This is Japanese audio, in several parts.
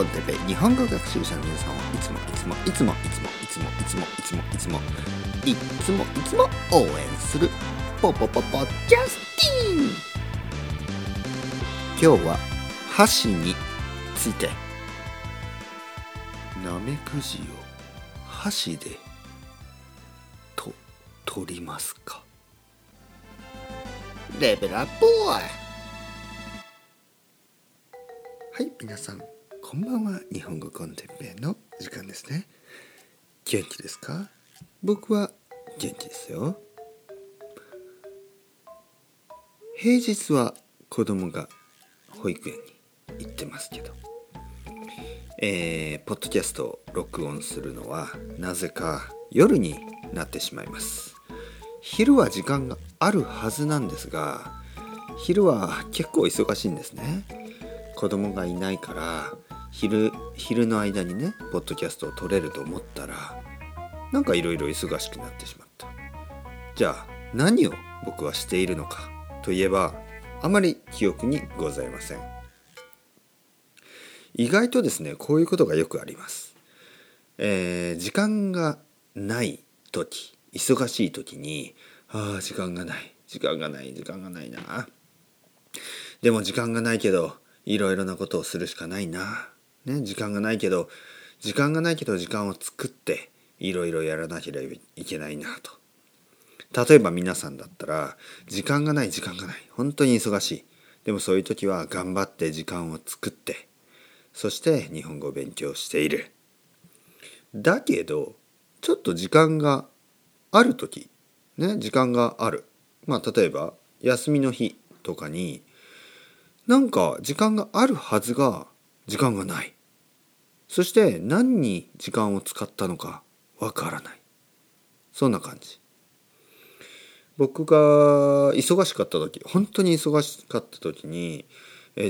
コンテペ日本語学習者の皆さんをいつもいつもいつもいつもいつもいつもいつもいつもいつもいつも応援するポポポポジャスティン今日は箸についてなめくじを箸でと取りますかレベルアップボーイはい皆さんこんばんは。日本語コンテンペイの時間ですね。元気ですか？僕は元気ですよ。平日は子供が保育園に行ってますけど。えー、ポッドキャストを録音するのはなぜか夜になってしまいます。昼は時間があるはずなんですが昼は結構忙しいんですね。子供がいないから昼昼の間にねポッドキャストを撮れると思ったらなんかいろいろ忙しくなってしまった。じゃあ何を僕はしているのかといえばあまり記憶にございません。意外とですねこういうことがよくあります、えー、時間がない時忙しい時にああ時間がない時間がない時間がないな。でも時間がないけどいろいろなことをするしかないな、ね、時間がないけど時間がないけど時間を作っていろいろやらなければいけないなと。例えば皆さんだったら時間がない時間がない。本当に忙しい。でもそういう時は頑張って時間を作ってそして日本語を勉強している。だけどちょっと時間がある時ね時間がある。まあ例えば休みの日とかになんか時間があるはずが時間がない。そして何に時間を使ったのかわからない。そんな感じ。僕が忙しかった時本当に忙しかった時に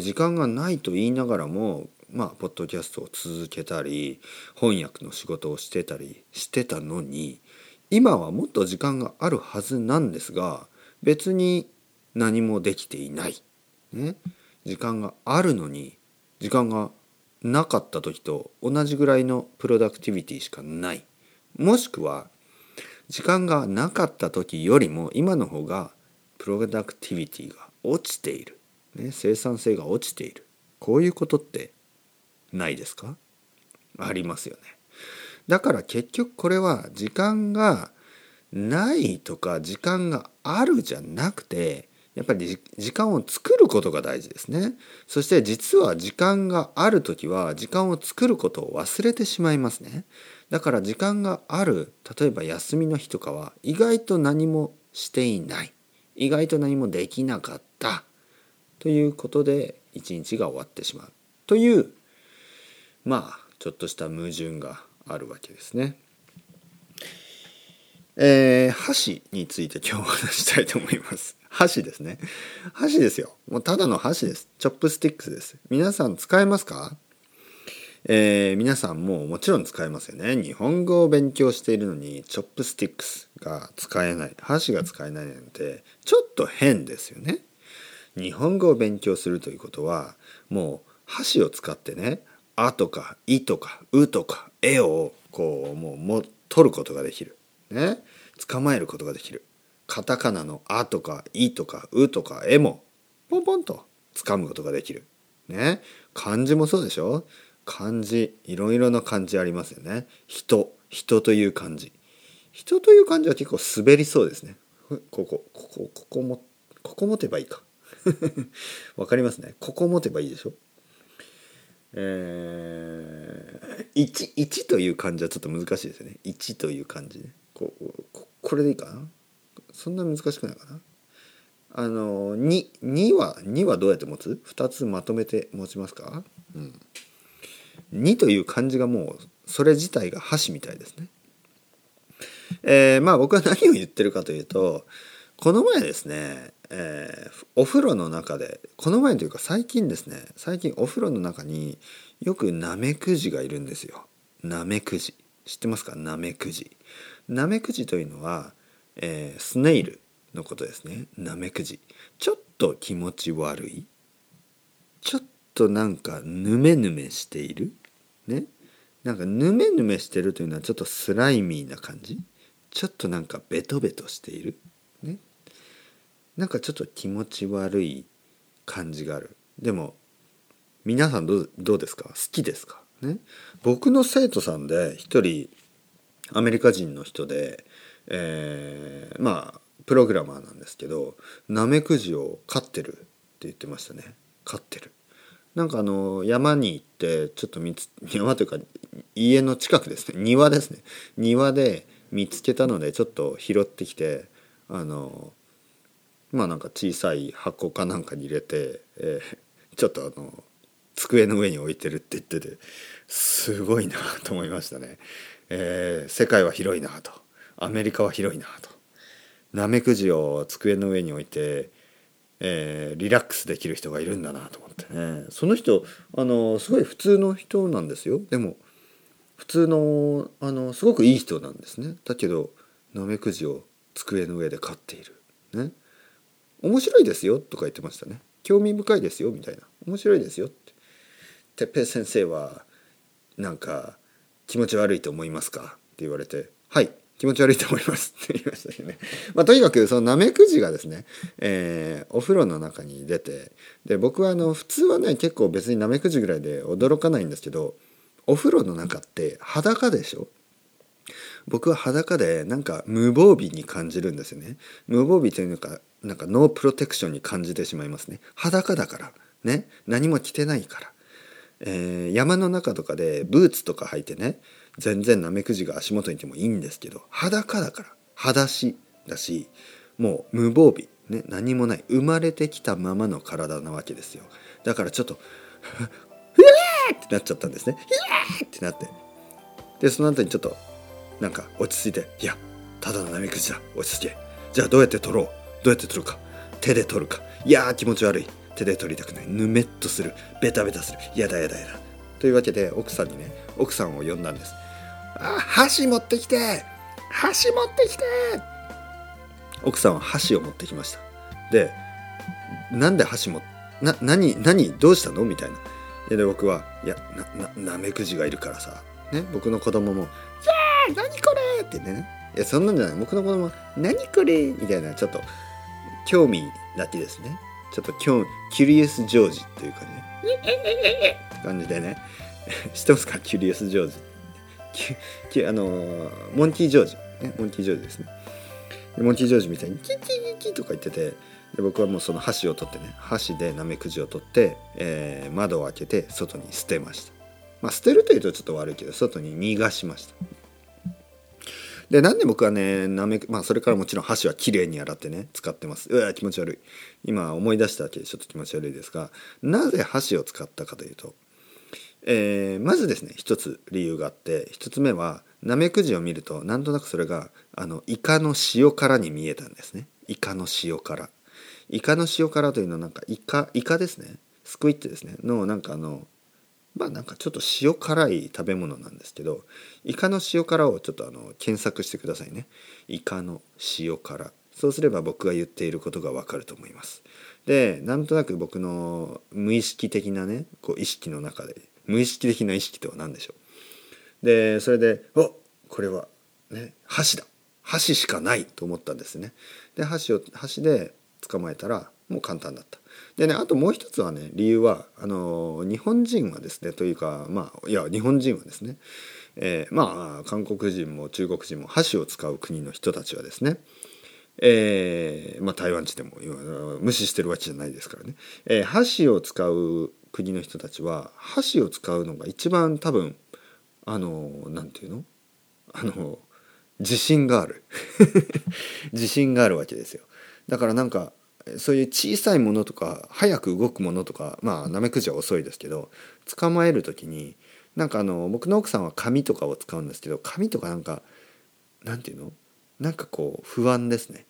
時間がないと言いながらもまあポッドキャストを続けたり翻訳の仕事をしてたりしてたのに今はもっと時間があるはずなんですが別に何もできていない。ね、時間があるのに時間がなかった時と同じぐらいのプロダクティビティしかない。もしくは時間がなかった時よりも今の方がプロダクティビティが落ちている、ね、生産性が落ちている。こういうことってないですか？ありますよね。だから結局これは時間がないとか時間があるじゃなくてやっぱり時間を作ることが大事ですね。そして実は時間がある時は時間を作ることを忘れてしまいますね。だから時間がある例えば休みの日とかは意外と何もしていない意外と何もできなかったということで一日が終わってしまうというまあちょっとした矛盾があるわけですね。えー、箸について今日お話したいと思います。箸ですね。箸ですよ。もうただの箸です。 chopsticks です。皆さん使えますか？えー、皆さんももちろん使えますよね。日本語を勉強しているのに chopsticks が使えない、箸が使えないなんてちょっと変ですよね。日本語を勉強するということはもう箸を使ってね「あ」とか「い」とか「う」とか「え」をこうもうも取ることができる。ね。捕まえることができる。カタカナの「あ」とか「い」とか「う」とか「え」もポンポンと掴むことができる。ね。漢字もそうでしょ？漢字いろいろな漢字ありますよね。人人という漢字。人という漢字は結構滑りそうですね。ここここここもここ持てばいいか。わかりますね。ここ持てばいいでしょ？えー、1, 1という漢字はちょっと難しいですよね。1という漢字。こここれでいいかな？そんな難しくないかなあの 2, 2は2はどうやって持つ ?2 つまとめて持ちますか、うん、2という漢字がもうそれ自体が箸みたいですね。えー、まあ僕は何を言ってるかというとこの前ですね、えー、お風呂の中でこの前というか最近ですね最近お風呂の中によくナメクジがいるんですよ。ナメクジ知ってますか？ナメクジ。ナメクジというのは、えー、スネイルのことですね。ナメクジ。ちょっと気持ち悪い。ちょっとなんかヌメヌメしている。ねなんかヌメヌメしてるというのはちょっとスライミーな感じちょっとなんかベトベトしているねなんかちょっと気持ち悪い感じがあるでも皆さんどうですか？好きですか？ね僕の生徒さんで一人アメリカ人の人で、えー、まあプログラマーなんですけどナメクジを飼ってるって言ってましたね。飼ってる。なんかあの山に行ってちょっと見つ 山というか家の近くですね。庭ですね。庭で見つけたのでちょっと拾ってきてあのまあなんか小さい箱かなんかに入れて、えー、ちょっとあの机の上に置いてるって言っててすごいなと思いましたね。えー、世界は広いなと。アメリカは広いなと。ナメクジを机の上に置いて、えー、リラックスできる人がいるんだなと思ってね。その人あのすごい普通の人なんですよ。でも普通のあのすごくいい人なんですね。だけどナメクジを机の上で飼っている。ね。面白いですよとか言ってましたね。興味深いですよみたいな。面白いですよって。哲平先生はなんか気持ち悪いと思いますか?」って言われて「はい。気持ち悪いと思います」って言いましたけどね、まあ、とにかくそのナメクジがですね、えー、お風呂の中に出てで僕はあの普通はね結構別にナメクジぐらいで驚かないんですけどお風呂の中って裸でしょ？僕は裸でなんか無防備に感じるんですよね。無防備というかなんかノープロテクションに感じてしまいますね。裸だから。ね？何も着てないから。えー、山の中とかでブーツとか履いてね全然ナメクジが足元にいてもいいんですけど裸だから裸足だしもう無防備、ね、何もない生まれてきたままの体なわけですよ。だからちょっと「ふわー!」ってなっちゃったんですね「ふわー!」ってなって。でその後にちょっとなんか落ち着いて「いやただのナメクジだ。落ち着け。じゃあどうやって取ろう。どうやって取るか。手で取るか。いやー気持ち悪い。手で取りたくない。ぬめっとする。ベタベタする。やだやだやだ。というわけで奥さんにね奥さんを呼んだんですあ箸持ってきて箸持ってきて奥さんは箸を持ってきました。でなんで箸もな何何どうしたの？みたいな。で僕はいやななめくじがいるからさね僕の子供も「いやー何これ!」ってねいやそんなんじゃない。僕の子供は「何これ!」みたいなちょっと興味だけですね。ちょっと今日キュリエス・ジョージというかね。って感じでね知ってますか？キュリエス・ジョージ。キあのモンティ・ジョージ、ね、モンティ・ジョージですね。モンティ・ジョージみたいにキキキキとか言っててで僕はもうその箸を取ってね箸でナメクジを取って、えー、窓を開けて外に捨てました。まあ捨てるというとちょっと悪いけど外に逃がしましたでなんで僕はねなめまあそれからもちろん箸はきれいに洗ってね使ってます。うわ気持ち悪い。今思い出しただけでちょっと気持ち悪いですがなぜ箸を使ったかというと、えー、まずですね一つ理由があって一つ目はなめくじを見るとなんとなくそれがあのイカの塩辛に見えたんですね。イカの塩辛。イカの塩辛というのはなんかイカイカですね。スクイットですね。のなんかあのまあなんかちょっと塩辛い食べ物なんですけどイカの塩辛をちょっとあの検索してくださいね。イカの塩辛。そうすれば僕が言っていることがわかると思います。でなんとなく僕の無意識的なねこう意識の中で無意識的な意識とは何でしょう。でそれで「おこれはね箸だ。箸しかない」と思ったんですね。で箸を箸で捕まえたらもう簡単だった。でねあともう一つはね理由はあの日本人はですねというかまあいや日本人はですね、えー、まあ韓国人も中国人も箸を使う国の人たちはですねえー、まあ台湾地でも無視してるわけじゃないですからね、えー、箸を使う国の人たちは箸を使うのが一番多分あのなんていうの？あの自信がある。自信があるわけですよ。だからなんかそういう小さいものとか早く動くものとかまあナメクジは遅いですけど捕まえる時になんかあの僕の奥さんは紙とかを使うんですけど紙とかなんかなんていうの？なんかこう不安ですね。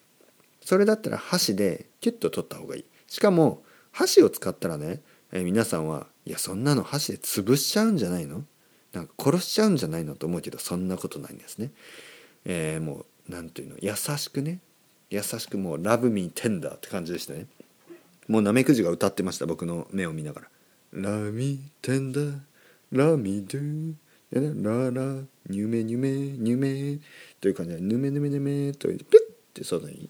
それだったら箸でキュッと取った方がいい。しかも箸を使ったらね、え、皆さんはいやそんなの箸で潰しちゃうんじゃないの？なんか殺しちゃうんじゃないの？と思うけどそんなことないんですね、えー、もう何ていうの？優しくね優しくもう「ラブミーテンダー」って感じでしたねもうナメクジが歌ってました僕の目を見ながら「ラミーテンダーラミドゥララニュメニュメニュメという感じでヌメヌメヌメとピュッて外に、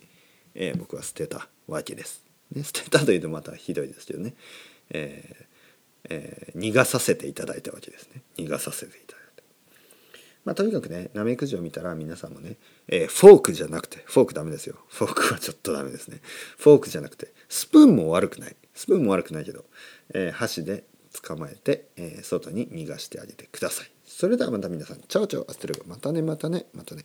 えー、僕は捨てたわけです。ね、捨てたというとまたひどいですけどね、えーえー、逃がさせていただいたわけですね逃がさせていただいた。まあ、とにかくねナメクジを見たら皆さんもね、えー、フォークじゃなくてフォークダメですよ。フォークはちょっとダメですね。フォークじゃなくてスプーンも悪くない。スプーンも悪くないけど、えー、箸で捕まえて、えー、外に逃がしてあげてください。それではまた皆さん、 ciao ciao。 hasta luego またねまたねまたね。